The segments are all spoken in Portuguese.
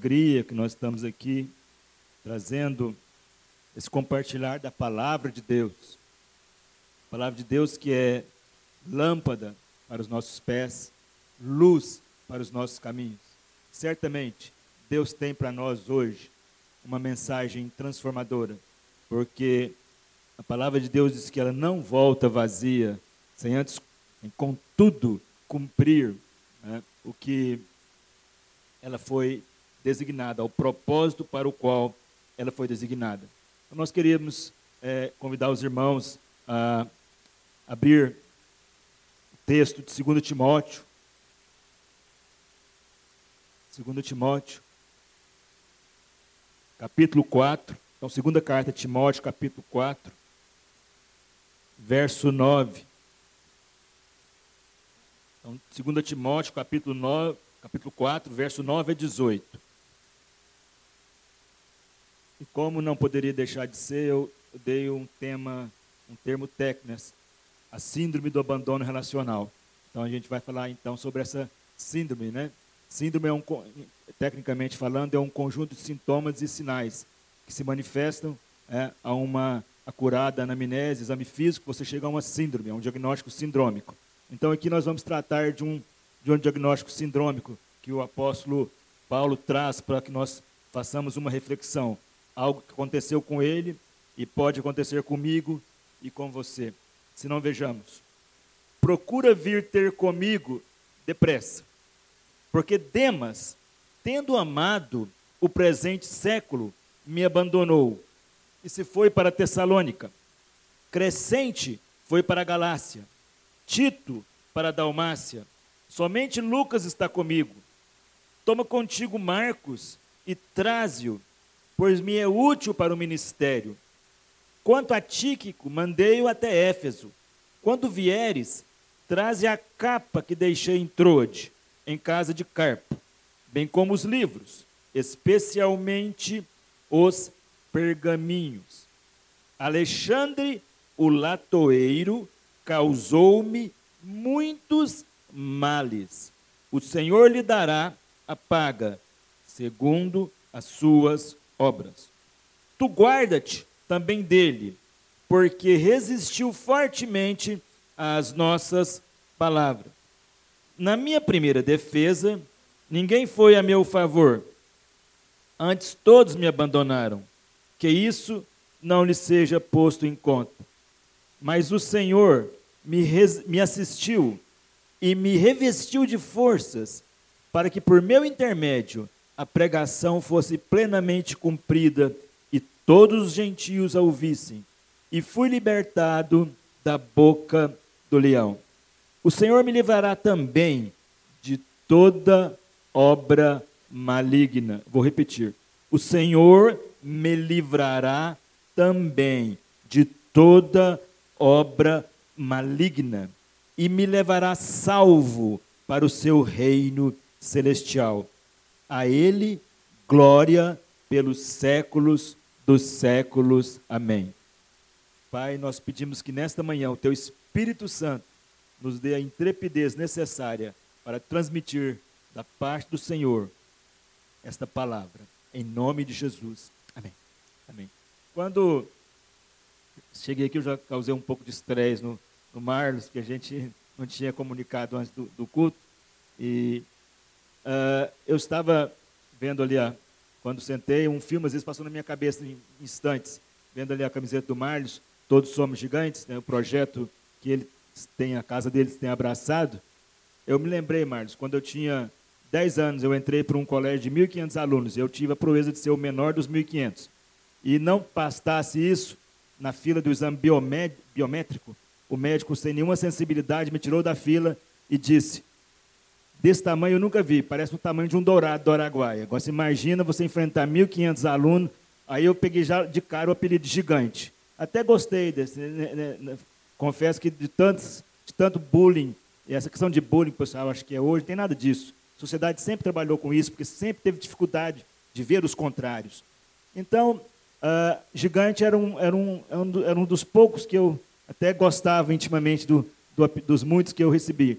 Alegria que nós estamos aqui trazendo esse compartilhar da palavra de Deus. A palavra de Deus que é lâmpada para os nossos pés, luz para os nossos caminhos. Certamente, Deus tem para nós hoje uma mensagem transformadora, porque a palavra de Deus diz que ela não volta vazia, sem antes, contudo, cumprir né, o que ela foi designada, ao propósito para o qual ela foi designada. Então, nós queríamos é, convidar os irmãos a abrir o texto de 2 Timóteo. 2 Timóteo, capítulo 4. Então, segunda carta de Timóteo, capítulo 4, verso 9. Então, 2 Timóteo, capítulo 9, capítulo 4, verso 9 a 18. E como não poderia deixar de ser, eu dei um tema, um termo técnico, a síndrome do abandono relacional. Então a gente vai falar então sobre essa síndrome, né? Síndrome é um, tecnicamente falando, é um conjunto de sintomas e sinais que se manifestam é, a uma acurada anamnese, exame físico, você chega a uma síndrome, a um diagnóstico sindrômico. Então aqui nós vamos tratar de um de um diagnóstico sindrômico que o apóstolo Paulo traz para que nós façamos uma reflexão. Algo que aconteceu com ele e pode acontecer comigo e com você. Se não vejamos. Procura vir ter comigo depressa. Porque Demas, tendo amado o presente século, me abandonou e se foi para Tessalônica. Crescente foi para a Galácia. Tito para a Dalmácia. Somente Lucas está comigo. Toma contigo Marcos e traze-o, pois me é útil para o ministério. Quanto a Tíquico, mandei-o até Éfeso. Quando vieres, traze a capa que deixei em Troade, em casa de Carpo, bem como os livros, especialmente os pergaminhos. Alexandre, o latoeiro, causou-me muitos males. O Senhor lhe dará a paga, segundo as suas obras. Tu guarda-te também dele, porque resistiu fortemente às nossas palavras. Na minha primeira defesa, ninguém foi a meu favor. Antes todos me abandonaram. Que isso não lhe seja posto em conta. Mas o Senhor me, me assistiu e me revestiu de forças, para que por meu intermédio a pregação fosse plenamente cumprida e todos os gentios a ouvissem. E fui libertado da boca do leão. O Senhor me livrará também de toda obra maligna. Vou repetir. O Senhor me livrará também de toda obra maligna e me levará salvo para o seu reino celestial. A ele glória pelos séculos dos séculos. Amém. Pai, nós pedimos que nesta manhã o teu Espírito Santo nos dê a intrepidez necessária para transmitir da parte do Senhor esta palavra. Em nome de Jesus. Amém. Amém. Quando cheguei aqui, eu já causei um pouco de estresse no, no Marlos, que a gente não tinha comunicado antes do, do culto. E uh, eu estava vendo ali, a, quando sentei, um filme às vezes passou na minha cabeça em instantes, vendo ali a camiseta do Marlos, Todos Somos Gigantes, né, o projeto que ele tem, a casa deles tem abraçado. Eu me lembrei, Marlos, quando eu tinha 10 anos, eu entrei para um colégio de 1.500 alunos. Eu tive a proeza de ser o menor dos 1.500. E não bastasse isso, na fila do exame biométrico, o médico, sem nenhuma sensibilidade, me tirou da fila e disse: Desse tamanho eu nunca vi, parece o tamanho de um dourado do Araguaia. Agora você imagina você enfrentar 1.500 alunos. Aí eu peguei já de cara o apelido gigante. Até gostei desse. Né, né, né, confesso que de, tantos, de tanto bullying, essa questão de bullying, pessoal, acho que é hoje, não tem nada disso. A sociedade sempre trabalhou com isso, porque sempre teve dificuldade de ver os contrários. Então, uh, gigante era um, era, um, era um dos poucos que eu até gostava intimamente do, do, dos muitos que eu recebi.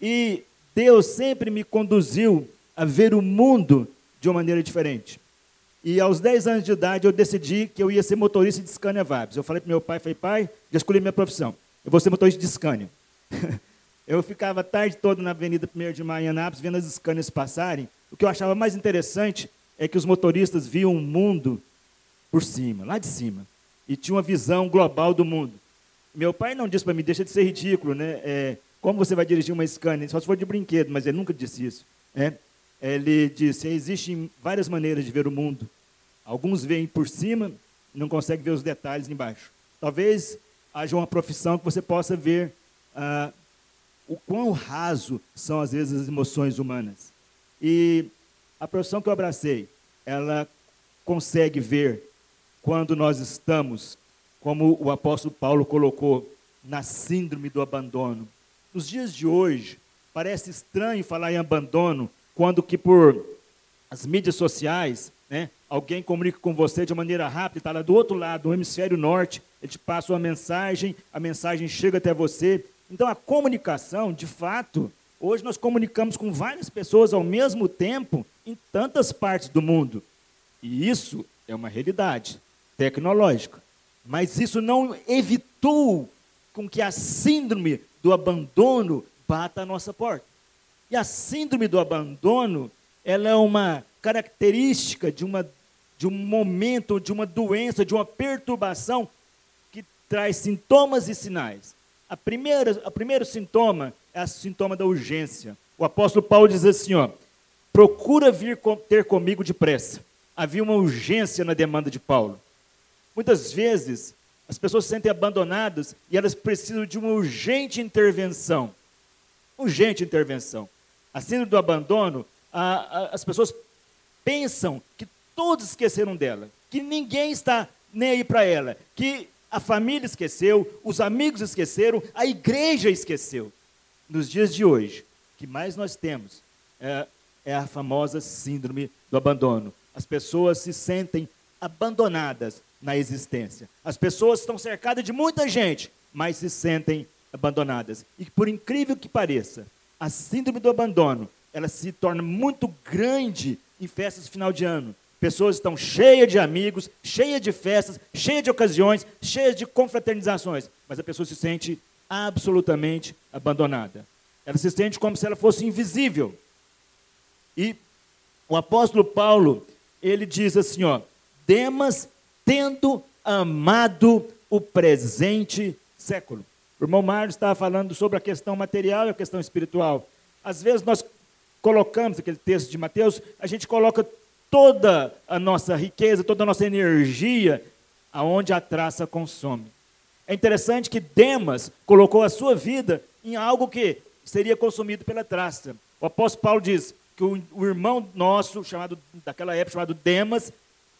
E Deus sempre me conduziu a ver o mundo de uma maneira diferente. E aos 10 anos de idade eu decidi que eu ia ser motorista de Scania Vibes. Eu falei para meu pai, falei, pai, já escolhi minha profissão. Eu vou ser motorista de Scania. eu ficava a tarde toda na Avenida 1 de Maio Anápolis, vendo as Scanias passarem. O que eu achava mais interessante é que os motoristas viam o mundo por cima, lá de cima. E tinham uma visão global do mundo. Meu pai não disse para mim, deixa de ser ridículo, né? É, como você vai dirigir uma Scania? Só se for de brinquedo, mas ele nunca disse isso. Né? Ele disse, existem várias maneiras de ver o mundo. Alguns veem por cima e não conseguem ver os detalhes embaixo. Talvez haja uma profissão que você possa ver ah, o quão raso são, às vezes, as emoções humanas. E a profissão que eu abracei, ela consegue ver quando nós estamos, como o apóstolo Paulo colocou, na síndrome do abandono. Nos dias de hoje, parece estranho falar em abandono, quando que por as mídias sociais, né, alguém comunica com você de maneira rápida, está lá do outro lado, do hemisfério norte, ele te passa uma mensagem, a mensagem chega até você. Então a comunicação, de fato, hoje nós comunicamos com várias pessoas ao mesmo tempo em tantas partes do mundo. E isso é uma realidade tecnológica. Mas isso não evitou com que a síndrome do abandono bata à nossa porta. E a síndrome do abandono, ela é uma característica de, uma, de um momento, de uma doença, de uma perturbação que traz sintomas e sinais. A primeira, o primeiro sintoma é o sintoma da urgência. O apóstolo Paulo diz assim, ó, procura vir ter comigo depressa. Havia uma urgência na demanda de Paulo. Muitas vezes, as pessoas se sentem abandonadas e elas precisam de uma urgente intervenção. Urgente intervenção. A síndrome do abandono, a, a, as pessoas pensam que todos esqueceram dela, que ninguém está nem aí para ela, que a família esqueceu, os amigos esqueceram, a igreja esqueceu. Nos dias de hoje, o que mais nós temos é, é a famosa síndrome do abandono. As pessoas se sentem abandonadas na existência. As pessoas estão cercadas de muita gente, mas se sentem abandonadas. E por incrível que pareça, a síndrome do abandono, ela se torna muito grande em festas de final de ano. Pessoas estão cheias de amigos, cheias de festas, cheias de ocasiões, cheias de confraternizações, mas a pessoa se sente absolutamente abandonada. Ela se sente como se ela fosse invisível. E o apóstolo Paulo, ele diz assim, ó: Demas tendo amado o presente século. O irmão Mário estava falando sobre a questão material e a questão espiritual. Às vezes nós colocamos aquele texto de Mateus, a gente coloca toda a nossa riqueza, toda a nossa energia aonde a traça consome. É interessante que Demas colocou a sua vida em algo que seria consumido pela traça. O apóstolo Paulo diz que o, o irmão nosso, chamado daquela época chamado Demas,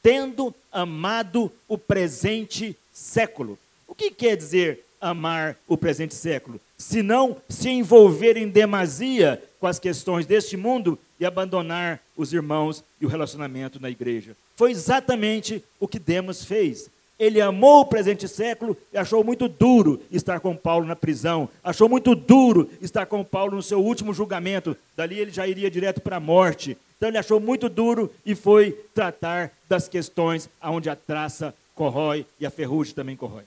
tendo amado o presente século. O que quer dizer amar o presente século? Se não se envolver em demasia com as questões deste mundo e abandonar os irmãos e o relacionamento na igreja. Foi exatamente o que Demas fez. Ele amou o presente século e achou muito duro estar com Paulo na prisão. Achou muito duro estar com Paulo no seu último julgamento. Dali ele já iria direto para a morte. Então ele achou muito duro e foi tratar das questões onde a traça corrói e a ferrugem também corrói.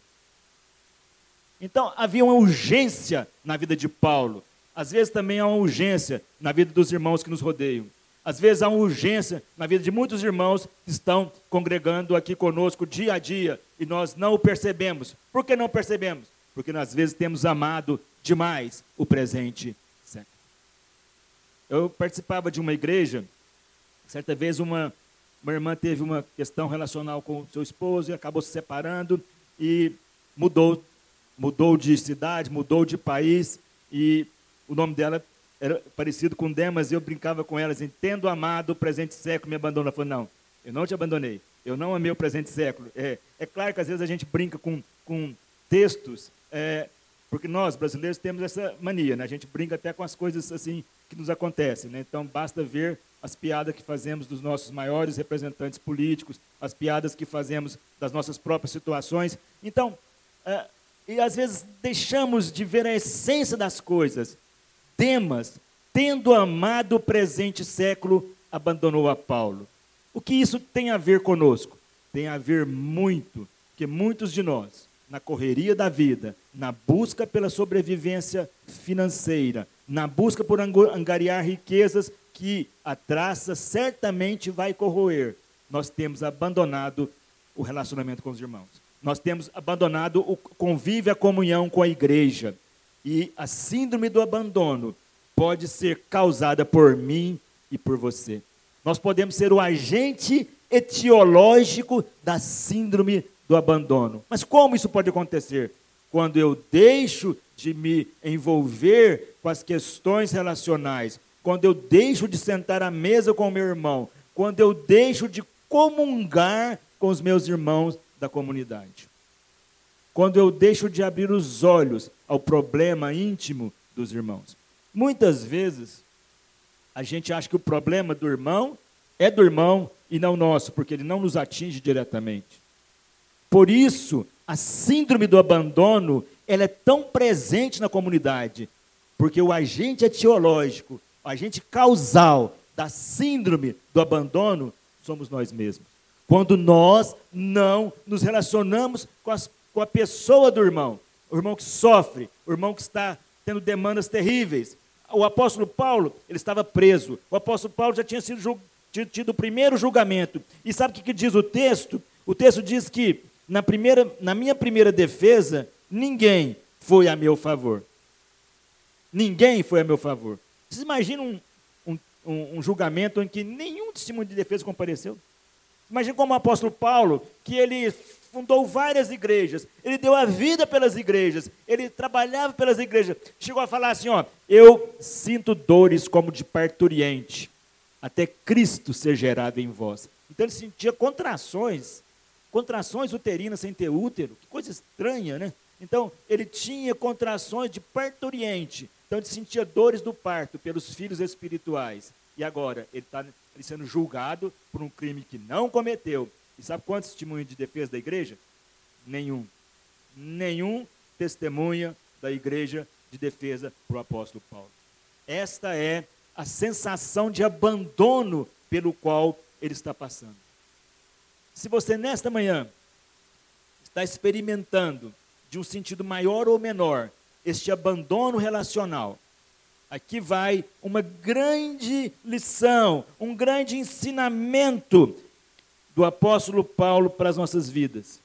Então havia uma urgência na vida de Paulo. Às vezes também há uma urgência na vida dos irmãos que nos rodeiam. Às vezes há uma urgência na vida de muitos irmãos que estão congregando aqui conosco dia a dia e nós não o percebemos. Por que não percebemos? Porque às vezes temos amado demais o presente século. Eu participava de uma igreja, certa vez uma, uma irmã teve uma questão relacional com seu esposo e acabou se separando e mudou, mudou de cidade, mudou de país e o nome dela era parecido com Demas, eu brincava com ela assim, tendo amado o presente século, me abandonou. Ela falou, não, eu não te abandonei, eu não amei o presente século. É, é claro que às vezes a gente brinca com, com textos, é, porque nós, brasileiros, temos essa mania, né? a gente brinca até com as coisas assim que nos acontecem. Né? Então, basta ver as piadas que fazemos dos nossos maiores representantes políticos, as piadas que fazemos das nossas próprias situações. Então, é, e às vezes deixamos de ver a essência das coisas Demas tendo amado o presente século, abandonou a Paulo. O que isso tem a ver conosco? Tem a ver muito, que muitos de nós, na correria da vida, na busca pela sobrevivência financeira, na busca por angariar riquezas que a traça certamente vai corroer, nós temos abandonado o relacionamento com os irmãos. Nós temos abandonado o convívio, a comunhão com a igreja. E a síndrome do abandono pode ser causada por mim e por você. Nós podemos ser o agente etiológico da síndrome do abandono. Mas como isso pode acontecer? Quando eu deixo de me envolver com as questões relacionais, quando eu deixo de sentar à mesa com o meu irmão, quando eu deixo de comungar com os meus irmãos da comunidade. Quando eu deixo de abrir os olhos ao problema íntimo dos irmãos. Muitas vezes, a gente acha que o problema do irmão é do irmão e não nosso, porque ele não nos atinge diretamente. Por isso, a síndrome do abandono, ela é tão presente na comunidade, porque o agente etiológico, o agente causal da síndrome do abandono somos nós mesmos. Quando nós não nos relacionamos com, as, com a pessoa do irmão, o irmão que sofre, o irmão que está tendo demandas terríveis. O apóstolo Paulo, ele estava preso. O apóstolo Paulo já tinha sido tinha tido o primeiro julgamento. E sabe o que, que diz o texto? O texto diz que na, primeira, na minha primeira defesa, ninguém foi a meu favor. Ninguém foi a meu favor. Vocês imaginam um, um, um, julgamento em que nenhum testemunho de defesa compareceu. Imagine como o apóstolo Paulo, que ele fundou várias igrejas, ele deu a vida pelas igrejas, ele trabalhava pelas igrejas, chegou a falar assim: ó, eu sinto dores como de parturiente, até Cristo ser gerado em vós. Então ele sentia contrações, contrações uterinas sem ter útero, que coisa estranha, né? Então ele tinha contrações de parturiente, então ele sentia dores do parto pelos filhos espirituais. E agora ele está sendo julgado por um crime que não cometeu. E sabe quantos testemunhos de defesa da igreja? Nenhum. Nenhum testemunha da igreja de defesa para o apóstolo Paulo. Esta é a sensação de abandono pelo qual ele está passando. Se você nesta manhã está experimentando de um sentido maior ou menor este abandono relacional. Aqui vai uma grande lição, um grande ensinamento do apóstolo Paulo para as nossas vidas.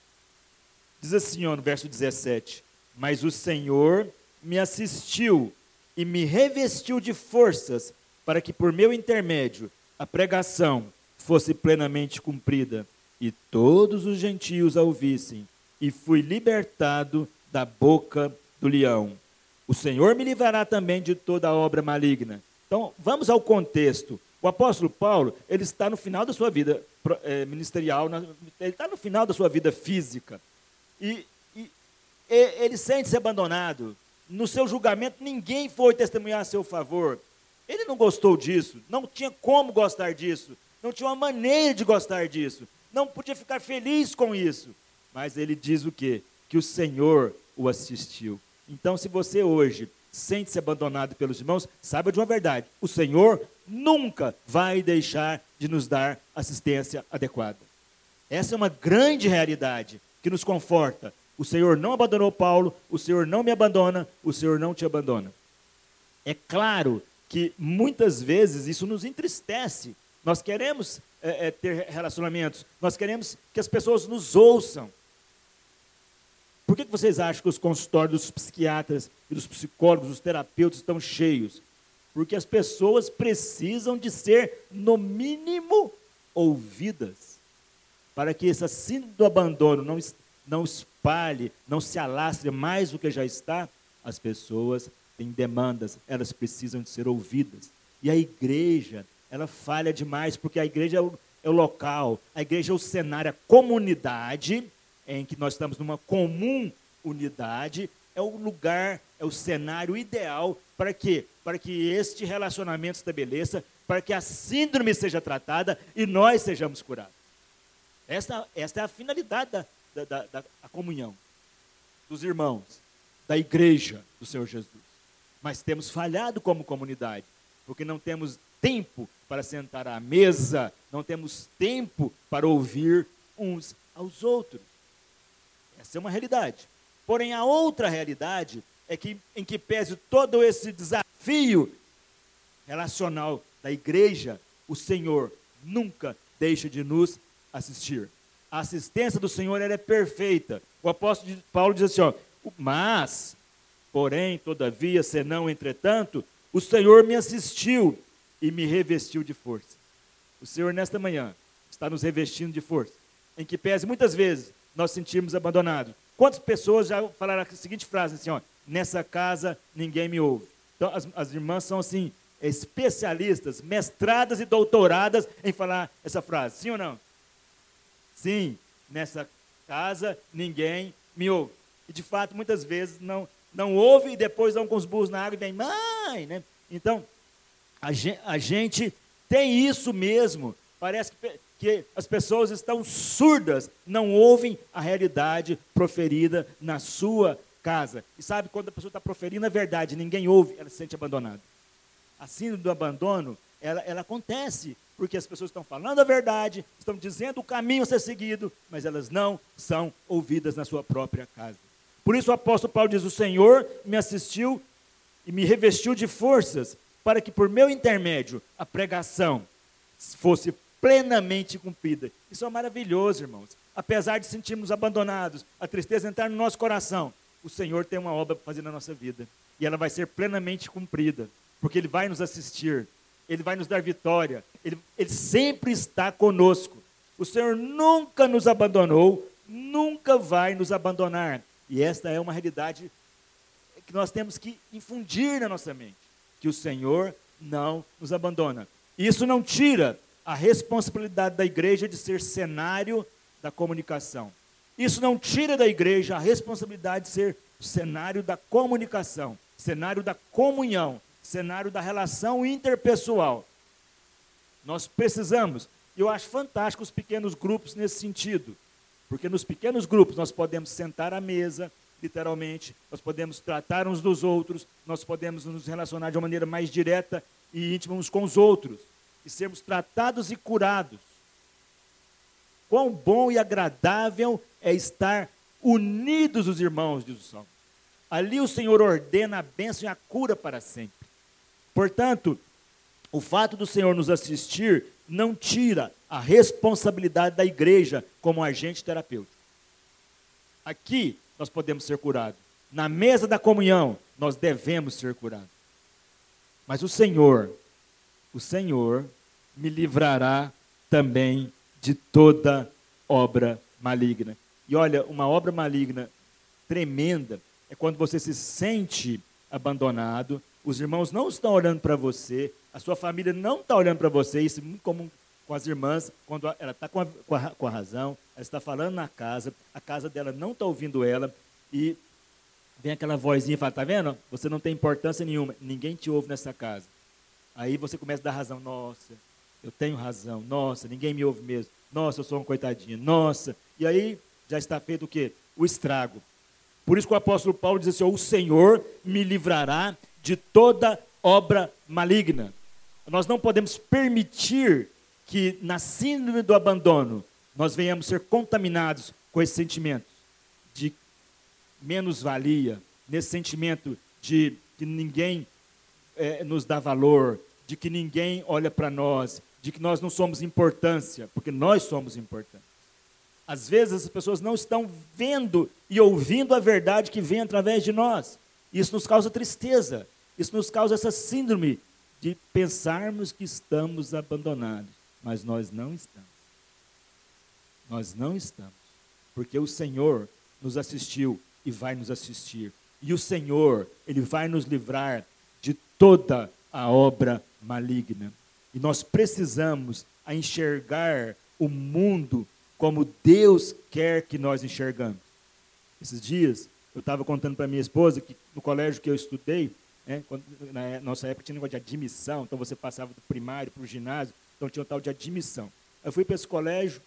Diz assim, ó, no verso 17: Mas o Senhor me assistiu e me revestiu de forças, para que por meu intermédio a pregação fosse plenamente cumprida, e todos os gentios a ouvissem, e fui libertado da boca do leão. O Senhor me livrará também de toda obra maligna. Então, vamos ao contexto. O apóstolo Paulo, ele está no final da sua vida é, ministerial, ele está no final da sua vida física. E, e, e ele sente-se abandonado. No seu julgamento, ninguém foi testemunhar a seu favor. Ele não gostou disso, não tinha como gostar disso, não tinha uma maneira de gostar disso, não podia ficar feliz com isso. Mas ele diz o quê? Que o Senhor o assistiu. Então, se você hoje sente-se abandonado pelos irmãos, saiba de uma verdade: o Senhor nunca vai deixar de nos dar assistência adequada. Essa é uma grande realidade que nos conforta. O Senhor não abandonou Paulo, o Senhor não me abandona, o Senhor não te abandona. É claro que muitas vezes isso nos entristece. Nós queremos é, é, ter relacionamentos, nós queremos que as pessoas nos ouçam, por que vocês acham que os consultórios dos psiquiatras e dos psicólogos, dos terapeutas estão cheios? Porque as pessoas precisam de ser, no mínimo, ouvidas. Para que essa síndrome do abandono não, não espalhe, não se alastre mais do que já está, as pessoas têm demandas, elas precisam de ser ouvidas. E a igreja, ela falha demais, porque a igreja é o, é o local, a igreja é o cenário, a comunidade em que nós estamos numa comum unidade, é o lugar, é o cenário ideal para quê? Para que este relacionamento estabeleça, para que a síndrome seja tratada e nós sejamos curados. Esta, esta é a finalidade da, da, da, da comunhão dos irmãos, da igreja do Senhor Jesus. Mas temos falhado como comunidade. porque não temos tempo para sentar à mesa, não temos tempo para ouvir uns aos outros. Essa é uma realidade. Porém, a outra realidade é que, em que pese todo esse desafio relacional da igreja, o Senhor nunca deixa de nos assistir. A assistência do Senhor é perfeita. O apóstolo Paulo diz assim: ó, mas, porém, todavia, senão, entretanto, o Senhor me assistiu e me revestiu de força. O Senhor, nesta manhã, está nos revestindo de força. Em que pese muitas vezes nós sentimos abandonados. Quantas pessoas já falaram a seguinte frase assim, ó, nessa casa ninguém me ouve. Então as, as irmãs são assim, especialistas, mestradas e doutoradas em falar essa frase, sim ou não? Sim, nessa casa ninguém me ouve. E de fato, muitas vezes não, não ouve e depois dão com os burros na água e vem, mãe, né? Então, a gente, a gente tem isso mesmo. Parece que, que as pessoas estão surdas, não ouvem a realidade proferida na sua casa. E sabe quando a pessoa está proferindo a verdade, ninguém ouve, ela se sente abandonada. A síndrome do abandono, ela, ela acontece porque as pessoas estão falando a verdade, estão dizendo o caminho a ser seguido, mas elas não são ouvidas na sua própria casa. Por isso o apóstolo Paulo diz: O Senhor me assistiu e me revestiu de forças, para que por meu intermédio a pregação fosse plenamente cumprida. Isso é maravilhoso, irmãos. Apesar de sentirmos abandonados, a tristeza entrar no nosso coração, o Senhor tem uma obra para fazer na nossa vida. E ela vai ser plenamente cumprida, porque Ele vai nos assistir, Ele vai nos dar vitória, Ele, Ele sempre está conosco. O Senhor nunca nos abandonou, nunca vai nos abandonar. E esta é uma realidade que nós temos que infundir na nossa mente, que o Senhor não nos abandona. Isso não tira a responsabilidade da igreja de ser cenário da comunicação. Isso não tira da igreja a responsabilidade de ser cenário da comunicação, cenário da comunhão, cenário da relação interpessoal. Nós precisamos, e eu acho fantástico os pequenos grupos nesse sentido, porque nos pequenos grupos nós podemos sentar à mesa, literalmente, nós podemos tratar uns dos outros, nós podemos nos relacionar de uma maneira mais direta e íntima uns com os outros, e sermos tratados e curados. Quão bom e agradável é estar unidos os irmãos, diz o Salmo. Ali o Senhor ordena a bênção e a cura para sempre. Portanto, o fato do Senhor nos assistir não tira a responsabilidade da igreja como agente terapêutico. Aqui nós podemos ser curados. Na mesa da comunhão, nós devemos ser curados. Mas o Senhor, o Senhor me livrará também de toda obra maligna. E olha, uma obra maligna tremenda é quando você se sente abandonado, os irmãos não estão olhando para você, a sua família não está olhando para você, isso é muito comum com as irmãs, quando ela está com, com, com, a razão, ela está falando na casa, a casa dela não está ouvindo ela, e vem aquela vozinha e fala, tá vendo? Você não tem importância nenhuma, ninguém te ouve nessa casa. Aí você começa a dar razão, nossa, eu tenho razão, nossa, ninguém me ouve mesmo, nossa, eu sou uma coitadinha, nossa. E aí já está feito o quê? O estrago. Por isso que o apóstolo Paulo diz assim: o Senhor me livrará de toda obra maligna. Nós não podemos permitir que na síndrome do abandono nós venhamos ser contaminados com esse sentimento de menos-valia, nesse sentimento de que ninguém é, nos dá valor, de que ninguém olha para nós, de que nós não somos importância, porque nós somos importantes. Às vezes as pessoas não estão vendo e ouvindo a verdade que vem através de nós. Isso nos causa tristeza, isso nos causa essa síndrome de pensarmos que estamos abandonados, mas nós não estamos. Nós não estamos, porque o Senhor nos assistiu e vai nos assistir. E o Senhor, Ele vai nos livrar toda a obra maligna. E nós precisamos a enxergar o mundo como Deus quer que nós enxergamos. Esses dias, eu estava contando para minha esposa que no colégio que eu estudei, né, quando, na nossa época tinha negócio de admissão, então você passava do primário para o ginásio, então tinha um tal de admissão. Eu fui para esse colégio,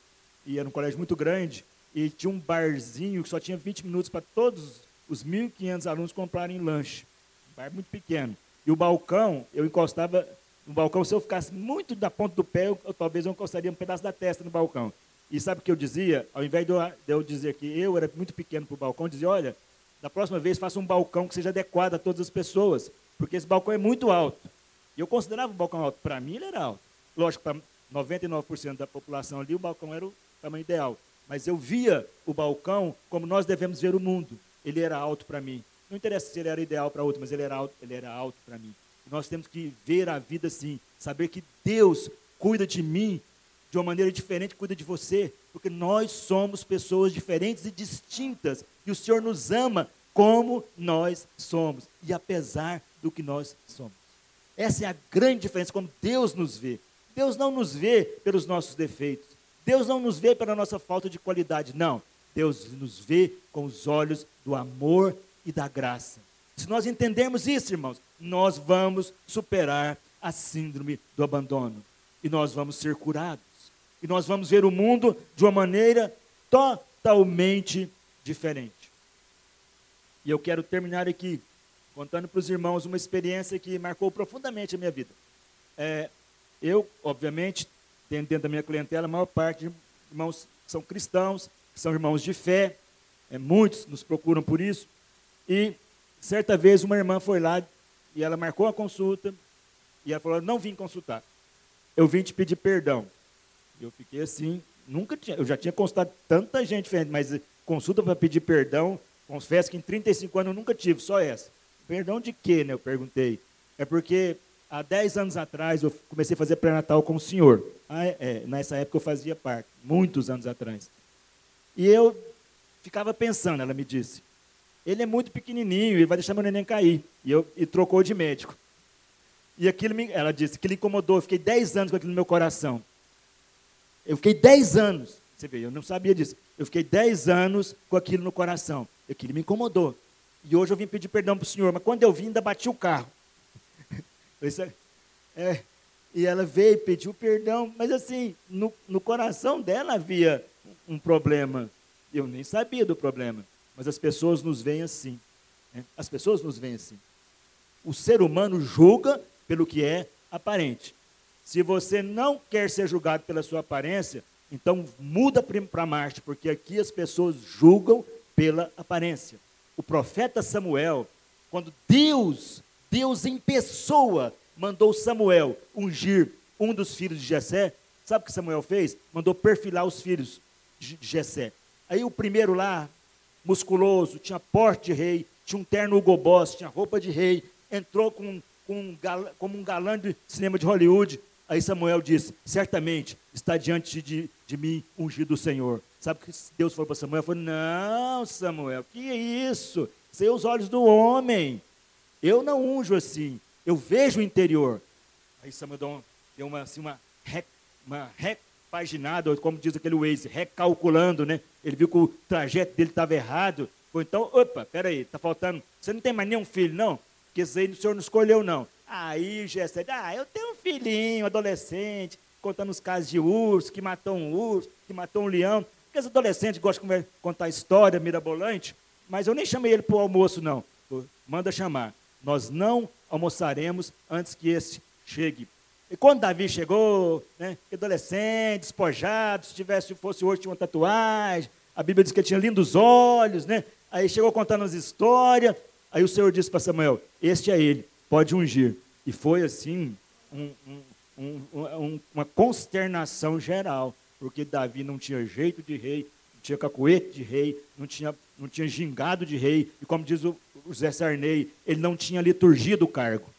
e era um colégio muito grande, e tinha um barzinho que só tinha 20 minutos para todos os 1.500 alunos comprarem lanche. Um bar muito pequeno. E o balcão, eu encostava no balcão, se eu ficasse muito da ponta do pé, eu, eu, talvez eu encostaria um pedaço da testa no balcão. E sabe o que eu dizia? Ao invés de eu, de eu dizer que eu era muito pequeno para o balcão, eu dizia, olha, da próxima vez faça um balcão que seja adequado a todas as pessoas, porque esse balcão é muito alto. E eu considerava o balcão alto. Para mim, ele era alto. Lógico, para 99% da população ali, o balcão era o tamanho ideal. Mas eu via o balcão como nós devemos ver o mundo. Ele era alto para mim. Não interessa se ele era ideal para outro, mas ele era alto, ele era alto para mim. E nós temos que ver a vida assim, saber que Deus cuida de mim de uma maneira diferente, cuida de você, porque nós somos pessoas diferentes e distintas, e o Senhor nos ama como nós somos, e apesar do que nós somos. Essa é a grande diferença como Deus nos vê. Deus não nos vê pelos nossos defeitos. Deus não nos vê pela nossa falta de qualidade. Não. Deus nos vê com os olhos do amor e da graça. Se nós entendermos isso, irmãos, nós vamos superar a síndrome do abandono. E nós vamos ser curados. E nós vamos ver o mundo de uma maneira totalmente diferente. E eu quero terminar aqui contando para os irmãos uma experiência que marcou profundamente a minha vida. É, eu, obviamente, tenho dentro da minha clientela a maior parte de irmãos que são cristãos, que são irmãos de fé, é, muitos nos procuram por isso. E certa vez uma irmã foi lá e ela marcou a consulta e ela falou: Não vim consultar, eu vim te pedir perdão. Eu fiquei assim, nunca tinha, eu já tinha consultado tanta gente diferente, mas consulta para pedir perdão, confesso que em 35 anos eu nunca tive, só essa. Perdão de quê, né? Eu perguntei. É porque há 10 anos atrás eu comecei a fazer pré-natal com o senhor. Ah, é, é, nessa época eu fazia parte, muitos anos atrás. E eu ficava pensando, ela me disse, ele é muito pequenininho, ele vai deixar meu neném cair. E, eu, e trocou de médico. E aquilo, me, ela disse, que lhe incomodou, eu fiquei 10 anos com aquilo no meu coração. Eu fiquei 10 anos, você vê, eu não sabia disso. Eu fiquei 10 anos com aquilo no coração. Aquilo me incomodou. E hoje eu vim pedir perdão para o senhor, mas quando eu vim, ainda bati o carro. é, e ela veio e pediu perdão, mas assim, no, no coração dela havia um problema. Eu nem sabia do problema, mas as pessoas nos veem assim. Né? As pessoas nos veem assim. O ser humano julga pelo que é aparente. Se você não quer ser julgado pela sua aparência, então muda para Marte, porque aqui as pessoas julgam pela aparência o profeta Samuel, quando Deus, Deus em pessoa, mandou Samuel ungir um dos filhos de Jessé, sabe o que Samuel fez? Mandou perfilar os filhos de Jessé. Aí o primeiro lá, musculoso, tinha porte de rei, tinha um terno Hugo Boss, tinha roupa de rei, entrou com, com um galã, como um galã de cinema de Hollywood. Aí Samuel disse: Certamente está diante de, de mim ungido o Senhor. Sabe o que Deus falou para Samuel? Falou, não, Samuel, que é isso? Sem os olhos do homem. Eu não unjo assim. Eu vejo o interior. Aí Samuel deu uma, assim, uma, rec, uma repaginada, como diz aquele Waze, recalculando, né? Ele viu que o trajeto dele estava errado. Ou então, opa, peraí, está faltando. Você não tem mais nenhum filho, não? Porque isso aí o senhor não escolheu, não. Aí Jessé, ah, eu tenho um filhinho, adolescente, contando os casos de urso, que matou um urso, que matou um leão. Porque os adolescentes gostam de contar história mirabolante, mas eu nem chamei ele para o almoço, não. Manda chamar. Nós não almoçaremos antes que esse chegue. E quando Davi chegou, né, adolescente, despojado, se tivesse, fosse hoje, tinha uma tatuagem, a Bíblia diz que ele tinha lindos olhos, né? Aí chegou contando as histórias, aí o Senhor disse para Samuel, este é ele, pode ungir. E foi assim, um, um, um, uma consternação geral porque Davi não tinha jeito de rei, não tinha cacuete de rei, não tinha, não tinha gingado de rei, e como diz o, o Zé Sarney, ele não tinha liturgia do cargo.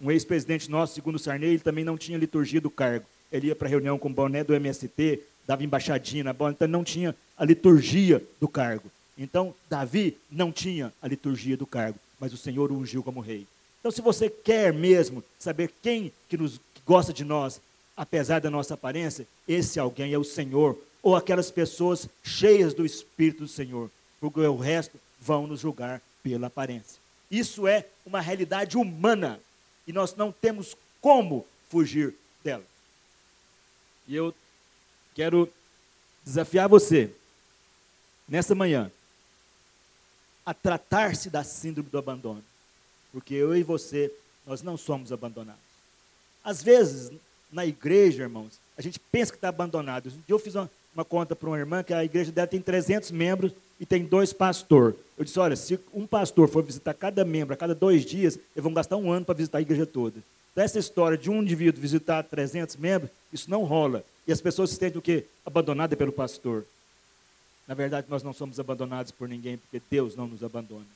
Um ex-presidente nosso, segundo Sarney, ele também não tinha liturgia do cargo. Ele ia para reunião com o boné do MST, dava embaixadinha na bola, então não tinha a liturgia do cargo. Então, Davi não tinha a liturgia do cargo, mas o Senhor o ungiu como rei. Então, se você quer mesmo saber quem que, nos, que gosta de nós, apesar da nossa aparência, esse alguém é o Senhor, ou aquelas pessoas cheias do Espírito do Senhor, porque o resto vão nos julgar pela aparência. Isso é uma realidade humana e nós não temos como fugir dela. E eu quero desafiar você, nessa manhã, a tratar-se da síndrome do abandono, porque eu e você, nós não somos abandonados. Às vezes, na igreja, irmãos, a gente pensa que está abandonado. Eu fiz uma, uma conta para uma irmã que a igreja dela tem 300 membros e tem dois pastores. Eu disse, olha, se um pastor for visitar cada membro a cada dois dias, eles vão gastar um ano para visitar a igreja toda. Então, essa história de um indivíduo visitar 300 membros, isso não rola. E as pessoas se sentem o quê? Abandonadas pelo pastor. Na verdade, nós não somos abandonados por ninguém, porque Deus não nos abandona.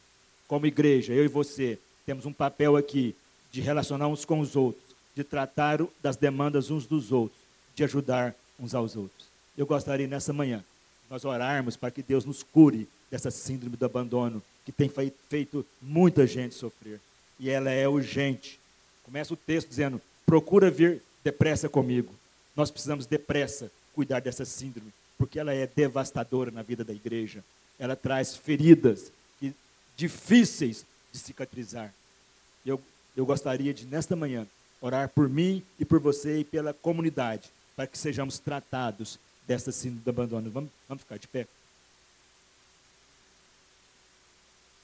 Como igreja, eu e você, temos um papel aqui de relacionar uns com os outros, de tratar das demandas uns dos outros, de ajudar uns aos outros. Eu gostaria nessa manhã nós orarmos para que Deus nos cure dessa síndrome do abandono que tem feito muita gente sofrer. E ela é urgente. Começa o texto dizendo: procura vir depressa comigo. Nós precisamos depressa cuidar dessa síndrome, porque ela é devastadora na vida da igreja. Ela traz feridas que, difíceis de cicatrizar. Eu, eu gostaria de, nesta manhã, orar por mim e por você e pela comunidade, para que sejamos tratados dessa síndrome do abandono. Vamos, vamos ficar de pé.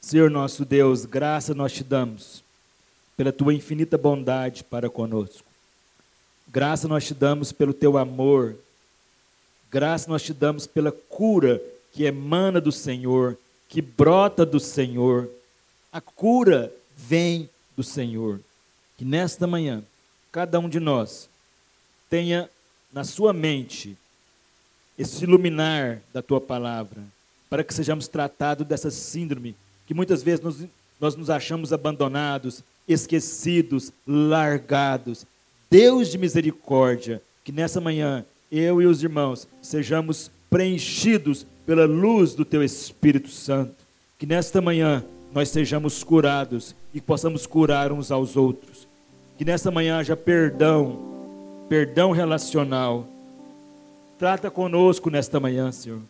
Senhor nosso Deus, graça nós te damos pela tua infinita bondade para conosco. Graça nós te damos pelo teu amor. Graça nós te damos pela cura que emana do Senhor, que brota do Senhor. A cura vem do Senhor. Que nesta manhã, cada um de nós tenha na sua mente esse iluminar da tua palavra, para que sejamos tratados dessa síndrome, que muitas vezes nos, nós nos achamos abandonados, esquecidos, largados. Deus de misericórdia, que nessa manhã eu e os irmãos sejamos preenchidos pela luz do teu Espírito Santo. Que nesta manhã nós sejamos curados e possamos curar uns aos outros. Que nesta manhã haja perdão, perdão relacional Trata conosco nesta manhã, Senhor.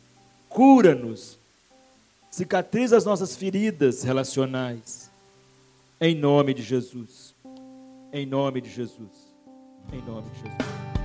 Cura-nos. Cicatriza as nossas feridas relacionais. Em nome de Jesus. Em nome de Jesus. Em nome de Jesus.